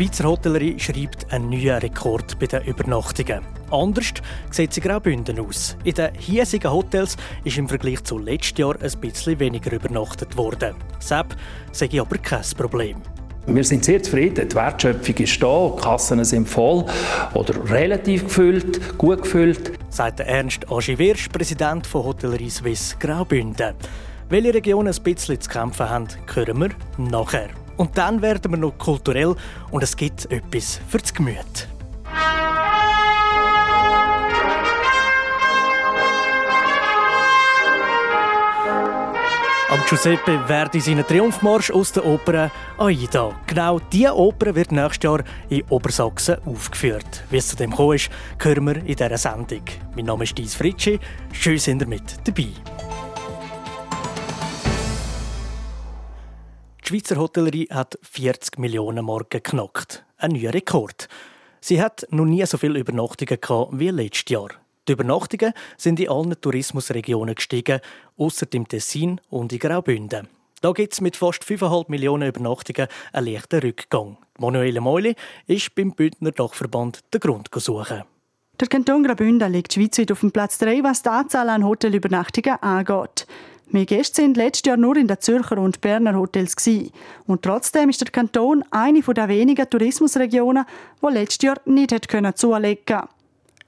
Schweizer Hotellerie schreibt einen neuen Rekord bei den Übernachtungen. Anders sieht sie Graubünden aus. In den hiesigen Hotels ist im Vergleich zu letztes Jahr ein bisschen weniger übernachtet worden. Sepp sage aber kein Problem. Wir sind sehr zufrieden. Die Wertschöpfung ist da, die Kassen sind voll oder relativ gefüllt, gut gefüllt. Sagt Ernst Agiviersch, Präsident von Hotellerie Suisse Graubünden. Welche Regionen ein bisschen zu kämpfen haben, hören wir nachher. Und dann werden wir noch kulturell und es gibt etwas für das Gemüt. Am Giuseppe Verdi seinen Triumphmarsch aus der Oper Aida. Genau diese Oper wird nächstes Jahr in Obersachsen aufgeführt. Wie es zu dem gekommen ist, hören wir in dieser Sendung. Mein Name ist Dies Fritschi. Schön sind ihr mit dabei. Die Schweizer Hotellerie hat 40 Millionen Marken geknackt. Ein neuer Rekord. Sie hat noch nie so viele Übernachtungen gehabt wie letztes Jahr. Die Übernachtungen sind in allen Tourismusregionen gestiegen, außer im Tessin und in Graubünden. Da gibt es mit fast 5,5 Millionen Übernachtungen einen leichten Rückgang. Manuele Meuli ist beim Bündner Dachverband den Grund suchen. Der Kanton Graubünden liegt schweizweit auf dem Platz 3, was die Anzahl an Hotelübernachtungen angeht. Mehr Gäste sind letztes Jahr nur in den Zürcher und Berner Hotels. Gewesen. Und trotzdem ist der Kanton eine der wenigen Tourismusregionen, die letztes Jahr nicht zulegen konnte.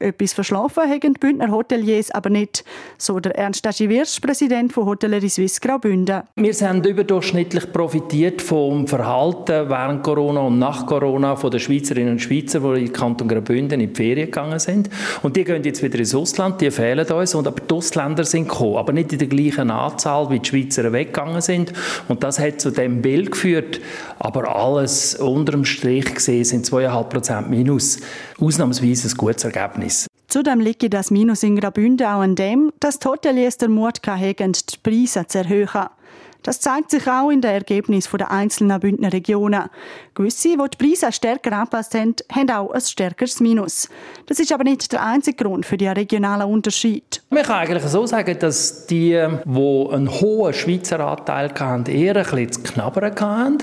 Etwas verschlafen haben die Bündner Hoteliers aber nicht, so der Ernst Agiviersch, Präsident von Hotellerie Suisse Graubünden. Wir haben überdurchschnittlich profitiert vom Verhalten während Corona und nach Corona von den Schweizerinnen und Schweizer, die in den Kanton Graubünden in die Ferien gegangen sind. Und die gehen jetzt wieder ins Ausland, die fehlen uns, und aber die Ausländer sind gekommen, aber nicht in der gleichen Anzahl, wie die Schweizer weggegangen sind. Und das hat zu dem Bild geführt, aber alles unter dem Strich gesehen sind 2,5 Prozent minus. Ausnahmsweise ein gutes Ergebnis. Zudem liegt das Minus in Graubünden auch an dem, dass die Hoteliers den Mut hatten, die Preise zu erhöhen. Das zeigt sich auch in den Ergebnissen der einzelnen Bündner Regionen. Gewisse, die die Preise stärker angepasst haben, haben auch ein stärkeres Minus. Das ist aber nicht der einzige Grund für die regionalen Unterschied. Man kann eigentlich so sagen, dass die, die einen hohen Schweizer Anteil hatten, eher ein bisschen zu knabbern hatten,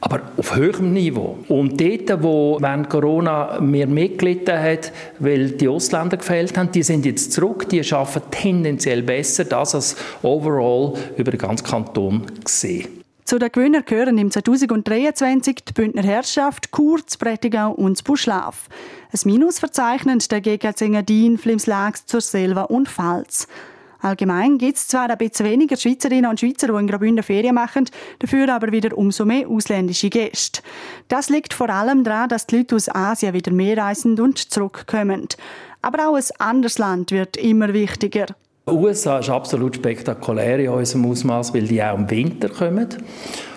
aber auf höherem Niveau. Und dort, wo während Corona mehr mitgelitten hat, weil die Ausländer gefehlt haben, die sind jetzt zurück, die arbeiten tendenziell besser, das als overall über den ganzen Kanton gesehen. Zu den Gewinnern gehören im 2023 die Bündner Herrschaft, Chur, Prättigau und Buschlaf. Ein Minus verzeichnen dagegen Engadin, Flimslax, zur Selva und Pfalz. Allgemein gibt es zwar ein bisschen weniger Schweizerinnen und Schweizer, die in Graubünden Ferien machen, dafür aber wieder umso mehr ausländische Gäste. Das liegt vor allem daran, dass die Leute aus Asien wieder mehr reisen und zurückkommen. Aber auch ein anderes Land wird immer wichtiger. Die USA ist absolut spektakulär in unserem Ausmaß, weil die auch im Winter kommen.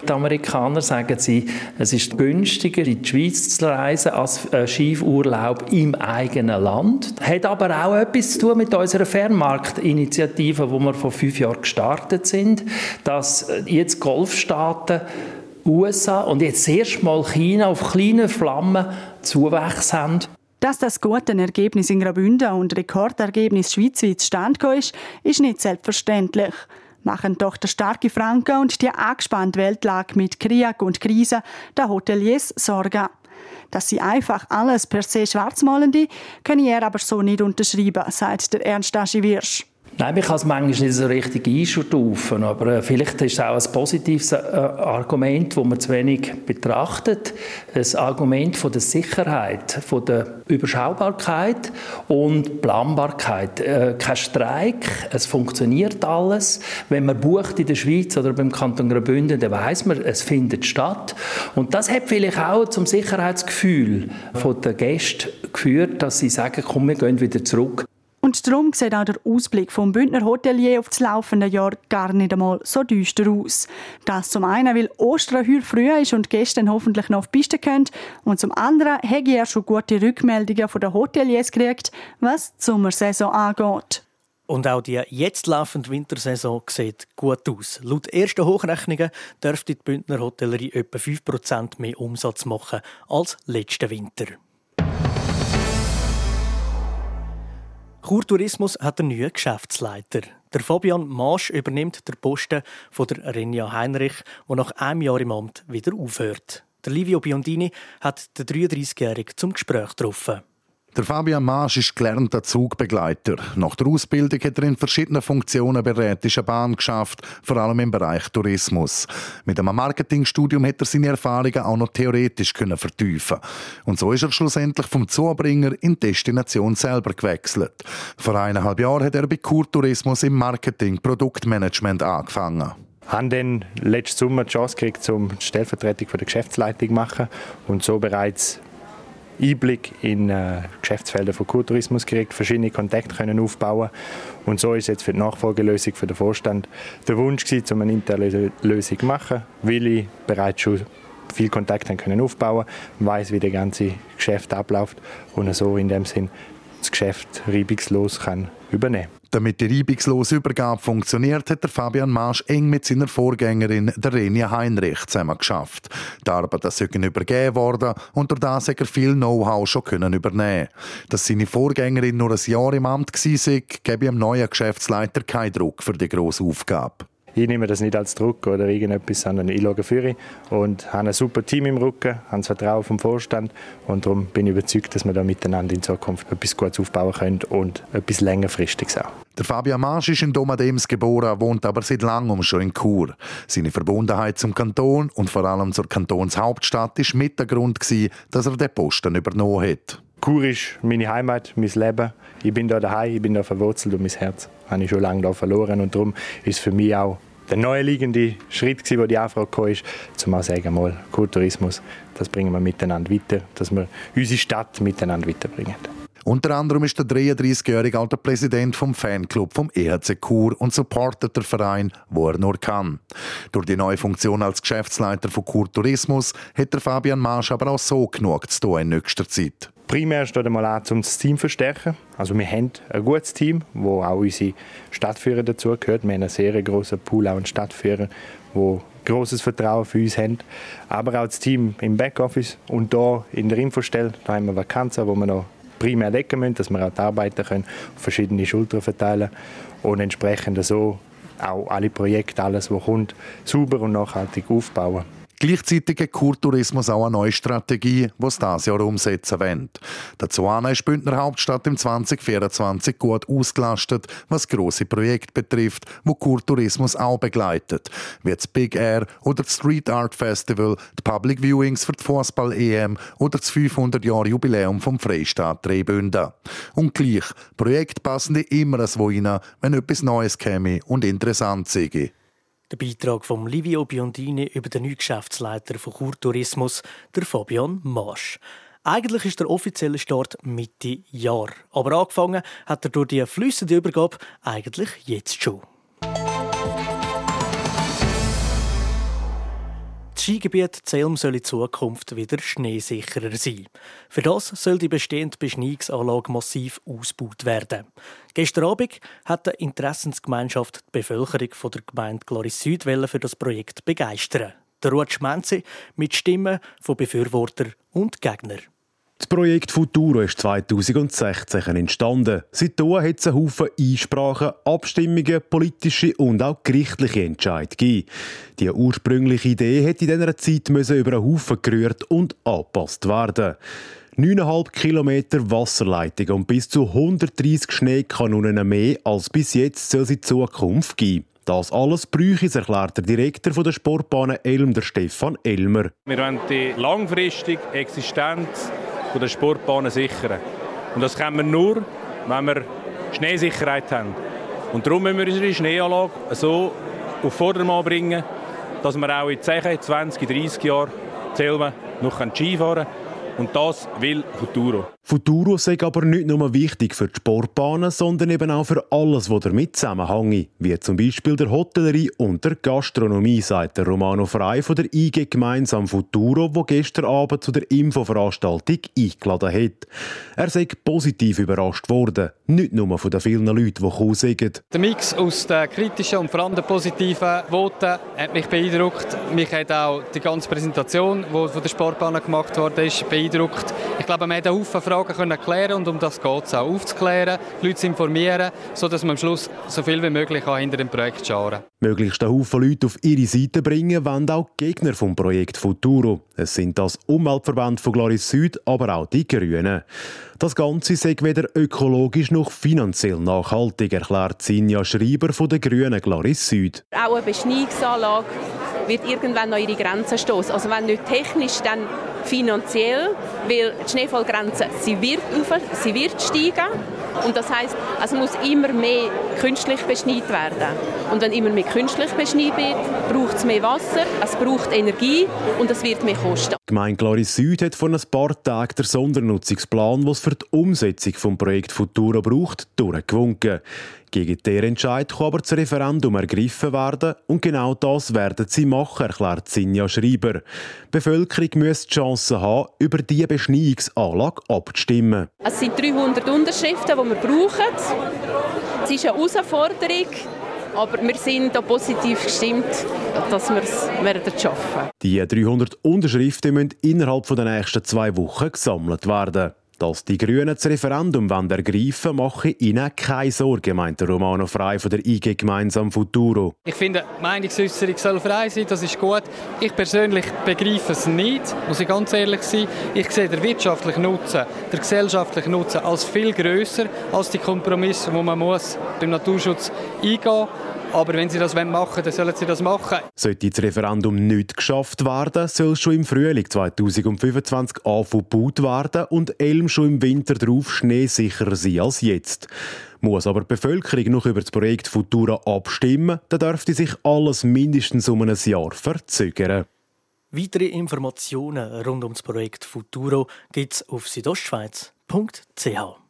Die Amerikaner sagen sie, es ist günstiger, in die Schweiz zu reisen als Skiurlaub im eigenen Land. Hat aber auch etwas zu tun mit unserer Fernmarktinitiative, wo wir vor fünf Jahren gestartet sind, dass jetzt Golfstaaten USA und jetzt erst mal China auf kleinen Flammen Zuwachs haben. Dass das gute Ergebnis in Graubünden und Rekordergebnis schweizweit zustande ist, ist nicht selbstverständlich. Machen doch der starke Franken und die angespannte Weltlage mit Krieg und Krise der Hoteliers Sorgen. Dass sie einfach alles per se schwarz malen, können er aber so nicht unterschreiben, sagt der Ernst Aschi-Wirsch. Nein, man kann es manchmal nicht so richtig einstufen, aber äh, vielleicht ist es auch ein positives äh, Argument, das man zu wenig betrachtet. Ein Argument von der Sicherheit, von der Überschaubarkeit und Planbarkeit. Äh, kein Streik, es funktioniert alles. Wenn man bucht in der Schweiz oder beim Kanton Graubünden, dann weiß man, es findet statt. Und das hat vielleicht auch zum Sicherheitsgefühl der Gäste geführt, dass sie sagen, komm, wir gehen wieder zurück. Und darum sieht auch der Ausblick vom Bündner Hotelier auf das laufende Jahr gar nicht einmal so düster aus. Das zum einen, weil Ostern heute früh ist und gestern hoffentlich noch auf die Piste können. Und zum anderen habe er schon gute Rückmeldungen von den Hoteliers gekriegt, was die Sommersaison angeht. Und auch die jetzt laufende Wintersaison sieht gut aus. Laut ersten Hochrechnungen dürfte die Bündner Hotellerie etwa 5% mehr Umsatz machen als letzten Winter. Kurtourismus hat einen neuen Geschäftsleiter. Der Fabian Maasch übernimmt den Posten von der Renja Heinrich, der nach einem Jahr im Amt wieder aufhört. Der Livio Biondini hat den 33-Jährigen zum Gespräch getroffen. Der Fabian Maasch ist gelernter Zugbegleiter. Nach der Ausbildung hat er in verschiedenen Funktionen bei der Rätischen Bahn geschafft, vor allem im Bereich Tourismus. Mit einem Marketingstudium hat er seine Erfahrungen auch noch theoretisch können vertiefen. Und so ist er schlussendlich vom Zubringer in die Destination selber gewechselt. Vor eineinhalb Jahren hat er bei Kurtourismus im Marketing Produktmanagement angefangen. Ich habe dann letzten Sommer die Chance gekriegt, die Stellvertretung der Geschäftsleitung zu machen und so bereits Einblick in äh, Geschäftsfelder von Kultourismus gekriegt, verschiedene Kontakte können aufbauen und so ist jetzt für die Nachfolgelösung für den Vorstand der Wunsch gewesen, um eine interne Lösung zu machen, weil ich bereits schon viel Kontakt haben können aufbauen, weiß wie der ganze Geschäft abläuft und so in dem Sinn das Geschäft reibungslos kann übernehmen. Damit die reibungslose Übergabe funktioniert, hat der Fabian Marsch eng mit seiner Vorgängerin, der Renia Heinrich, zusammen geschafft. Die Arbeiten sind übergeben worden und durch hat er viel Know-how schon können übernehmen. Dass seine Vorgängerin nur ein Jahr im Amt war, gebe ihm neuen Geschäftsleiter keinen Druck für die grosse Aufgabe ich nehme das nicht als Druck oder irgendetwas, sondern ich schaue für und habe ein super Team im Rücken, habe das Vertrauen vom Vorstand und darum bin ich überzeugt, dass wir da miteinander in Zukunft etwas Gutes aufbauen können und etwas längerfristiges auch. Der Fabian Marsch ist in Domadems geboren, wohnt aber seit langem schon in Chur. Seine Verbundenheit zum Kanton und vor allem zur Kantonshauptstadt war mit der Grund, dass er den Posten übernommen hat. Chur ist meine Heimat, mein Leben. Ich bin da daheim, ich bin da verwurzelt und mein Herz habe ich schon lange da verloren und darum ist für mich auch der naheliegende Schritt, gewesen, wo die Anfrage kam, ist, mal sagen, mal, Kulturismus, das bringen wir miteinander weiter, dass wir unsere Stadt miteinander weiterbringen. Unter anderem ist der 33-jährige alter Präsident vom Fanclub vom EHC Chur und supportet den Verein, wo er nur kann. Durch die neue Funktion als Geschäftsleiter von Chur Tourismus hat der Fabian Marsch aber auch so genug zu tun in nächster Zeit. Primär steht einmal an, um das Team zu verstärken. Also wir haben ein gutes Team, wo auch unsere Stadtführer dazugehört. Wir haben einen sehr grossen Pool an Stadtführern, wo großes Vertrauen für uns haben. Aber auch das Team im Backoffice und hier in der Infostelle, da haben wir Vakanzen, wo wir noch primär decken müssen, dass wir auch die Arbeiter können verschiedene Schultern verteilen und entsprechend so auch alle Projekte, alles, was kommt, sauber und nachhaltig aufbauen. Gleichzeitig hat Kurtourismus auch eine neue Strategie, die es dieses Jahr umsetzen will. Dazu ist Bündner Hauptstadt im 2024 gut ausgelastet, was grosse Projekte betrifft, wo Kurtourismus auch begleitet, wie das Big Air oder das Street Art Festival, die Public Viewings für die Fußball-EM oder das 500-Jahr-Jubiläum vom Freistaat Drehbünden. Und gleich, Projekte passen immer so rein, wenn etwas Neues käme und interessant sei. Der Beitrag von Livio Biondini über den neuen Geschäftsleiter von Kurtourismus, der Fabian Marsch. Eigentlich ist der offizielle Start Mitte Jahr, aber angefangen hat er durch die flüssende Übergabe eigentlich jetzt schon. Skigebiet Zelm soll in Zukunft wieder schneesicherer sein. Für das soll die bestehende Beschneiungsanlage massiv ausgebaut werden. Gestern Abend hat die Interessensgemeinschaft die Bevölkerung von der Gemeinde Gloris Süd für das Projekt begeistern. Der Ruud Schmenzi mit Stimmen von Befürwortern und Gegnern. Das Projekt Futuro ist 2016 entstanden. Seitdem hat es einen Haufen Einsprachen, Abstimmungen, politische und auch gerichtliche Entscheidungen gegeben. Die ursprüngliche Idee hätte in dieser Zeit über einen Haufen gerührt und angepasst werden. 9,5 Kilometer Wasserleitung und bis zu 130 Schneekanonen mehr als bis jetzt soll es in Zukunft geben. Das alles bräuchte erklärt der Direktor der Sportbahnen Elm, der Stefan Elmer. Wir wollen die langfristige Existenz der Sportbahnen sichern. Und das können wir nur, wenn wir Schneesicherheit haben. Und darum müssen wir unsere Schneeanlage so auf Vordermann bringen, dass wir auch in 10, 20, 30 Jahren Zelmen noch Ski fahren können. Und das will Futuro. Futuro sei aber nicht nur wichtig für die Sportbahnen, sondern eben auch für alles, was damit zusammenhängt, wie zum Beispiel der Hotellerie und der Gastronomie, sagt der Romano Frei von der IG Gemeinsam Futuro, wo gestern Abend zu der Infoveranstaltung eingeladen hat. Er sei positiv überrascht worden, nicht nur von den vielen Leuten, die gekommen sind. Der Mix aus den kritischen und vor allem den positiven Voten hat mich beeindruckt. Mich hat auch die ganze Präsentation, die von der Sportbahn gemacht wurde, beeindruckt. Ich glaube, man einen Haufen Fragen können klären und um das geht es auch, aufzuklären, die Leute zu informieren, sodass man am Schluss so viel wie möglich hinter dem Projekt scharen Möglichst einen Haufen Leute auf ihre Seite bringen, wollen auch Gegner vom Projekt Futuro. Es sind das Umweltverband von Glaris Süd, aber auch die Grünen. Das Ganze sei weder ökologisch noch finanziell nachhaltig, erklärt Sinja Schreiber von der Grünen Glaris Süd. Auch eine Beschneiungsanlage wird irgendwann an ihre Grenzen stoßen. Also wenn nicht technisch, dann finanziell, weil die Schneefallgrenze sie wird, auf, sie wird steigen und das heißt, es muss immer mehr künstlich beschneit werden. Und wenn immer mehr künstlich beschneit wird, braucht es mehr Wasser, es braucht Energie und es wird mehr kosten. Die Gemeinde Glaris Süd hat vor ein paar Tagen den Sondernutzungsplan, was für die Umsetzung des Projekts Futura braucht, durchgewunken. Gegen den Entscheid kann aber das Referendum ergriffen werden und genau das werden sie machen, erklärt Sinja Schreiber. Die Bevölkerung müsse die Chance haben, über diese Beschneiungsanlage abzustimmen. Es sind 300 Unterschriften, die wir brauchen. Es ist eine Herausforderung. Aber wir sind da positiv gestimmt, dass wir es schaffen werden. Die 300 Unterschriften müssen innerhalb der nächsten zwei Wochen gesammelt werden. Dass die Grünen das Referendum ergreifen mache ihnen keine Sorge, meint Romano Frei von der IG Gemeinsam Futuro. Ich finde, Meinungsäußerung soll frei sein, das ist gut. Ich persönlich begreife es nicht, muss ich ganz ehrlich sein. Ich sehe den wirtschaftlichen Nutzen, den gesellschaftlichen Nutzen als viel grösser als die Kompromisse, die man muss beim Naturschutz eingehen muss. Aber wenn sie das machen wollen, dann sollen sie das machen. Sollte das Referendum nicht geschafft werden, soll es schon im Frühling 2025 angebaut werden und Elm schon im Winter darauf schneesicherer sein als jetzt. Muss aber die Bevölkerung noch über das Projekt Futura abstimmen, dann dürfte sich alles mindestens um ein Jahr verzögern. Weitere Informationen rund um das Projekt Futuro gibt es auf südostschweiz.ch.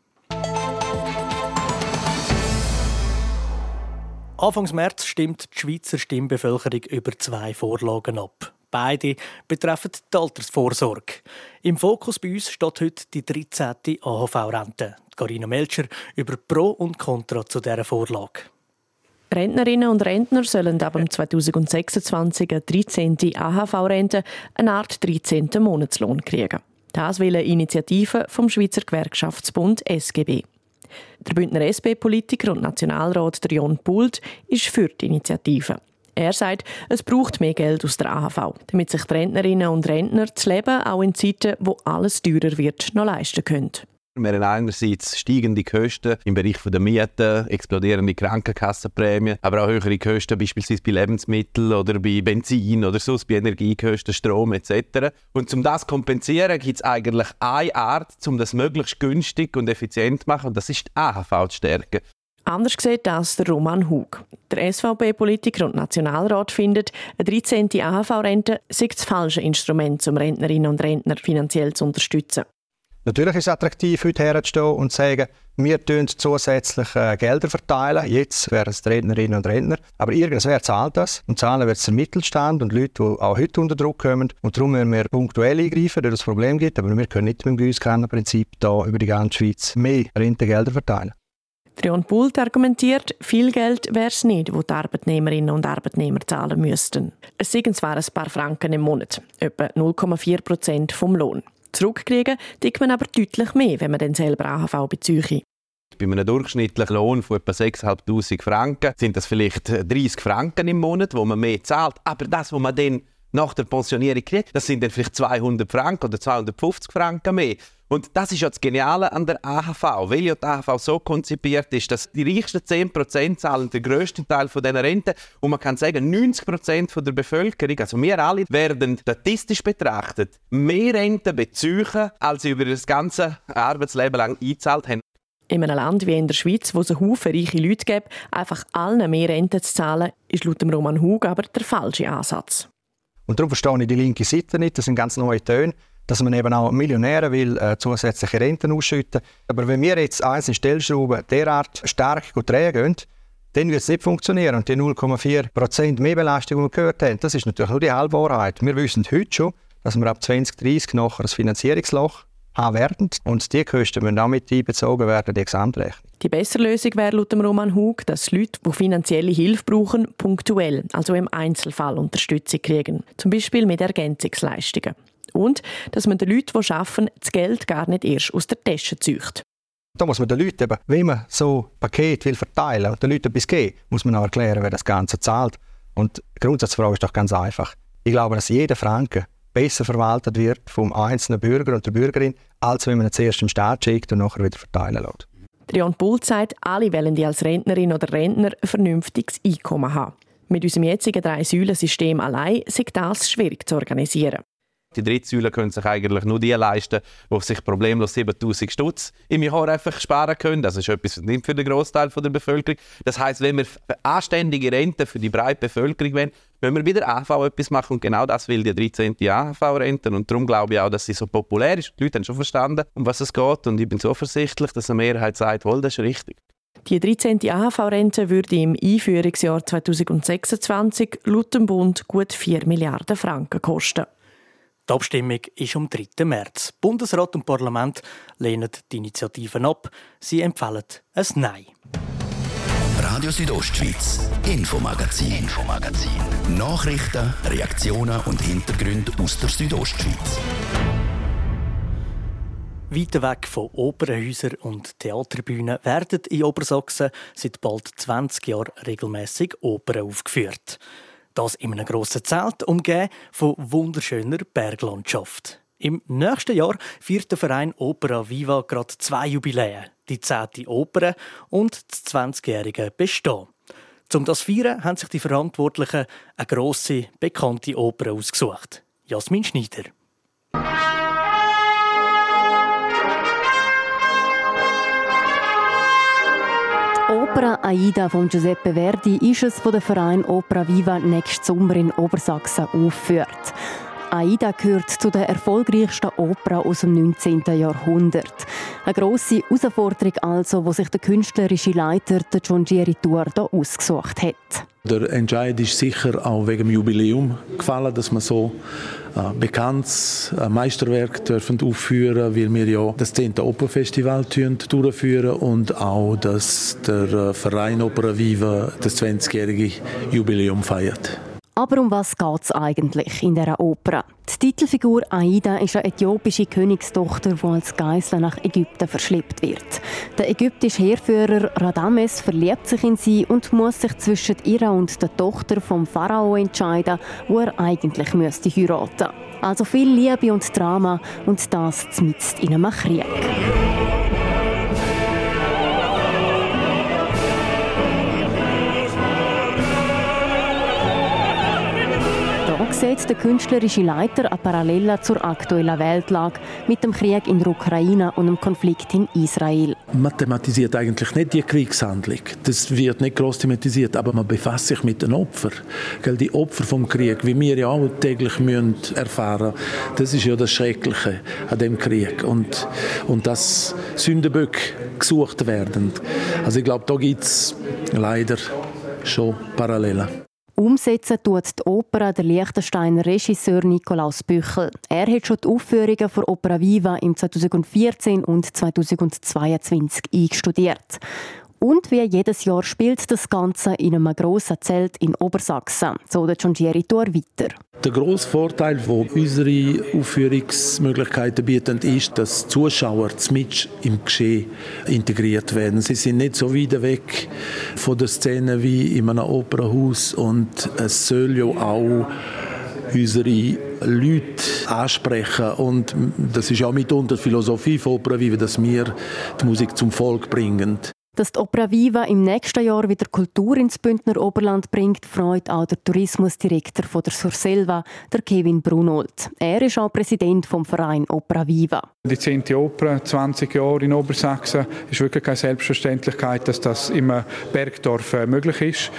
Anfangs März stimmt die Schweizer Stimmbevölkerung über zwei Vorlagen ab. Beide betreffen die Altersvorsorge. Im Fokus bei uns steht heute die 13. AHV-Rente. Carina Melcher über Pro und Contra zu dieser Vorlage. Rentnerinnen und Rentner sollen ab 2026 eine 13. AHV-Rente, eine Art 13. Monatslohn kriegen. Das will eine Initiative vom Schweizer Gewerkschaftsbund SGB. Der Bündner SP-Politiker und Nationalrat Jon Pult ist für die Initiative. Er sagt, es braucht mehr Geld aus der AHV, damit sich die Rentnerinnen und Rentner das Leben auch in Zeiten, wo alles teurer wird, noch leisten können. Wir haben einerseits steigende Kosten im Bereich der Mieten, explodierende Krankenkassenprämien, aber auch höhere Kosten beispielsweise bei Lebensmitteln oder bei Benzin oder sonst bei Energiekosten, Strom etc. Und um das zu kompensieren, gibt es eigentlich eine Art, um das möglichst günstig und effizient zu machen, und das ist die AHV zu stärken. Anders sieht das der Roman Hug. Der SVP-Politiker und Nationalrat findet, eine 13. AHV-Rente sei das falsche Instrument, um Rentnerinnen und Rentner finanziell zu unterstützen. Natürlich ist es attraktiv, heute herzustehen und zu sagen, wir tun zusätzlich äh, Gelder verteilen. Jetzt wären es die Rednerinnen und Redner. Aber irgendwer zahlt das. Und zahlen wird es der Mittelstand und Leute, die auch heute unter Druck kommen. Und darum müssen wir punktuell eingreifen, dass es Problem gibt. Aber wir können nicht mit dem Gießkannenprinzip da über die ganze Schweiz mehr Rentengelder verteilen. Trion Pult argumentiert, viel Geld wäre es nicht, wo die Arbeitnehmerinnen und Arbeitnehmer zahlen müssten. Es sind zwar ein paar Franken im Monat, etwa 0,4 Prozent vom Lohn. Zurückkriegen tut man aber deutlich mehr, wenn man dann selber AHV beziehe. Bei einem durchschnittlichen Lohn von etwa 6'500 Franken sind das vielleicht 30 Franken im Monat, wo man mehr zahlt. Aber das, was man dann nach der Pensionierung kriegt, das sind dann vielleicht 200 Franken oder 250 Franken mehr. Und das ist ja das Geniale an der AHV, weil ja die AHV so konzipiert ist, dass die reichsten 10% zahlen den grössten Teil von dieser Rente und man kann sagen, 90% von der Bevölkerung, also wir alle, werden statistisch betrachtet mehr Rente beziehen, als sie über das ganze Arbeitsleben lang eingezahlt haben. In einem Land wie in der Schweiz, wo es einen Haufen reiche Leute gibt, einfach allen mehr Rente zu zahlen, ist laut dem Roman Hug aber der falsche Ansatz. Und darum verstehe ich die linke Seite nicht. Das sind ganz neue Töne. Dass man eben auch Millionären will äh, zusätzliche Renten ausschütten. Aber wenn wir jetzt einzelne Stellschrauben derart stark drehen gehen, dann wird es nicht funktionieren. Und die 0,4% Mehrbelastung, die wir gehört haben, das ist natürlich nur die Halbwahrheit. Wir wissen heute schon, dass wir ab 2030 nachher ein Finanzierungsloch haben werden. Und die Kosten müssen auch mit einbezogen werden, die Gesamtrechnung. Die bessere Lösung wäre laut Roman Hug, dass Leute, die finanzielle Hilfe brauchen, punktuell, also im Einzelfall Unterstützung kriegen. Zum Beispiel mit Ergänzungsleistungen. Und dass man den Leuten, die arbeiten, das Geld gar nicht erst aus der Tasche zieht. Da muss man den Leuten eben, wenn man so ein Paket will verteilen und den Leuten etwas geben, muss man auch erklären, wer das Ganze zahlt. Und die Grundsatzfrage ist doch ganz einfach. Ich glaube, dass jeder Franken besser verwaltet wird vom einzelnen Bürger und der Bürgerin, als wenn man ihn zuerst im Staat schickt und nachher wieder verteilen lässt. Jan Bull sagt, alle wollen die als Rentnerin oder Rentner ein vernünftiges Einkommen haben. Mit unserem jetzigen Drei-Säulen-System allein ist das schwierig zu organisieren. Die dritte Säule können sich eigentlich nur die leisten, die sich problemlos 7000 Stutz im Jahr einfach sparen können. Das ist etwas nicht für den Großteil der Bevölkerung. Das heißt, wenn wir anständige Renten für die breite Bevölkerung wollen, müssen wir bei der AHV etwas machen. Und genau das will die 13. AHV-Rente. Und darum glaube ich auch, dass sie so populär ist. Die Leute haben schon verstanden, um was es geht. Und ich bin zuversichtlich, dass eine Mehrheit sagt, wohl, das ist richtig. Die 13. AHV-Rente würde im Einführungsjahr 2026 laut dem Bund gut 4 Milliarden Franken kosten. Die Abstimmung ist am 3. März. Bundesrat und Parlament lehnen die Initiativen ab. Sie empfehlen ein Nein. Radio Südostschweiz, Infomagazin, Infomagazin. Nachrichten, Reaktionen und Hintergründe aus der Südostschweiz. Weiter weg von Opernhäusern und Theaterbühnen werden in Obersachsen seit bald 20 Jahren regelmäßig Opern aufgeführt. Das in einem grossen Zelt, umgeben von wunderschöner Berglandschaft. Im nächsten Jahr feiert der Verein Opera Viva gerade zwei Jubiläen. Die 10. Oper und das 20-jährige Bestehen. Um das feiern, haben sich die Verantwortlichen eine grosse, bekannte Oper ausgesucht. Jasmin Schneider. Opera Aida von Giuseppe Verdi ist es, wo der Verein Opera Viva nächsten Sommer in Obersachsen aufführt. Aida gehört zu den erfolgreichsten Opern aus dem 19. Jahrhundert. Eine grosse Herausforderung also, wo sich der künstlerische Leiter der John Gieri hier ausgesucht hat. Der Entscheid ist sicher auch wegen dem Jubiläum gefallen, dass man so ein äh, bekanntes Meisterwerk dürfen aufführen, weil wir ja das 10. Opernfestival durchführen und auch, dass der äh, Verein Opera Viva das 20-jährige Jubiläum feiert. Aber um was geht es eigentlich in dieser Oper? Die Titelfigur Aida ist eine äthiopische Königstochter, die als Geisel nach Ägypten verschleppt wird. Der ägyptische Heerführer Radames verliebt sich in sie und muss sich zwischen ihr und der Tochter vom Pharao entscheiden, wo er eigentlich müsste heiraten. Also viel Liebe und Drama und das mitten in einem Krieg. Sieht der künstlerische Leiter eine Parallele zur aktuellen Weltlage mit dem Krieg in der Ukraine und dem Konflikt in Israel. Man thematisiert eigentlich nicht die Kriegshandlung. Das wird nicht groß thematisiert, aber man befasst sich mit den Opfern. Die Opfer vom Krieg, wie wir ja auch täglich müssen erfahren das ist ja das Schreckliche an dem Krieg. Und, und dass Sündenböcke gesucht werden. Also ich glaube, da gibt es leider schon Parallelen. Umsetzen tut die Oper der Liechtensteiner Regisseur Nikolaus Büchel. Er hat schon die Aufführungen für Opera Viva im 2014 und 2022 eingestudiert. Und wie jedes Jahr spielt das Ganze in einem grossen Zelt in Obersachsen, so der Giangieri Tour weiter. Der grosse Vorteil, den unsere Aufführungsmöglichkeiten bieten, ist, dass Zuschauer mit im Geschehen integriert werden. Sie sind nicht so weit weg von der Szene wie in einem Opernhaus und es soll ja auch unsere Leute ansprechen und das ist auch mitunter die Philosophie von Opera, wie wir die Musik zum Volk bringen. Dass die Opera Viva im nächsten Jahr wieder Kultur ins Bündner Oberland bringt, freut auch der Tourismusdirektor von der Surselva, der Kevin Brunold. Er ist auch Präsident vom Verein Opera Viva. Die 10. Oper, 20 Jahre in Obersachsen, ist wirklich keine Selbstverständlichkeit, dass das im Bergdorf äh, möglich ist.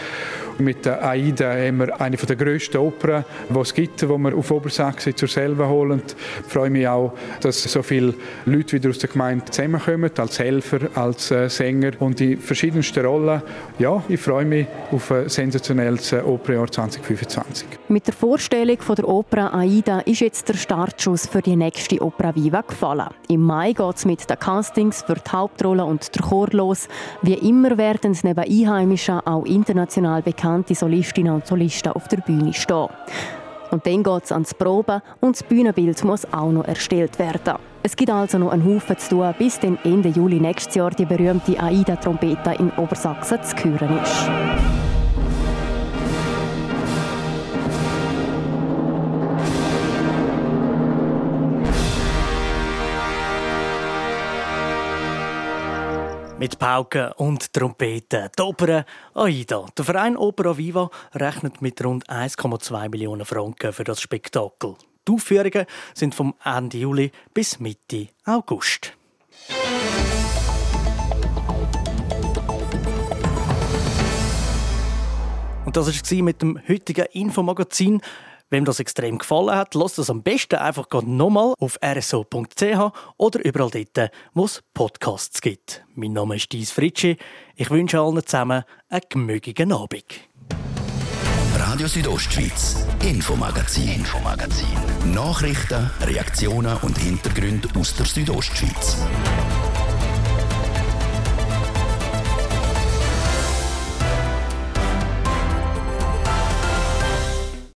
Mit der AIDA haben wir eine der grössten Opern, die es gibt, die wir auf Obersachsen zur selber holen. Ich freue mich auch, dass so viele Leute wieder aus der Gemeinde zusammenkommen, als Helfer, als äh, Sänger und in verschiedensten Rollen. Ja, ich freue mich auf ein sensationelles Opernjahr 2025. Mit der Vorstellung von der Opera AIDA ist jetzt der Startschuss für die nächste Opera Viva gefallen. Im Mai geht es mit den Castings für die Hauptrolle und der Chor los. Wie immer werden neben Einheimischen auch international bekannt bekannte Solistinnen und Solisten auf der Bühne stehen. Und dann geht es ans Proben und das Bühnenbild muss auch noch erstellt werden. Es gibt also noch einen Haufen zu tun, bis dann Ende Juli nächstes Jahr die berühmte AIDA-Trompete in Obersachsen zu hören ist. Mit Pauken und Trompeten. Die Oper AIDA. Der Verein Opera Viva rechnet mit rund 1,2 Millionen Franken für das Spektakel. Die Aufführungen sind vom Ende Juli bis Mitte August. Und das war mit dem heutigen Infomagazin. Wem das extrem gefallen hat, lasst das am besten einfach nochmal auf rso.ch oder überall dort, wo es Podcasts gibt. Mein Name ist Dies Fritschi. Ich wünsche allen zusammen einen gemütlichen Abend. Radio Südostschweiz, Infomagazin, Infomagazin. Nachrichten, Reaktionen und Hintergründe aus der Südostschweiz.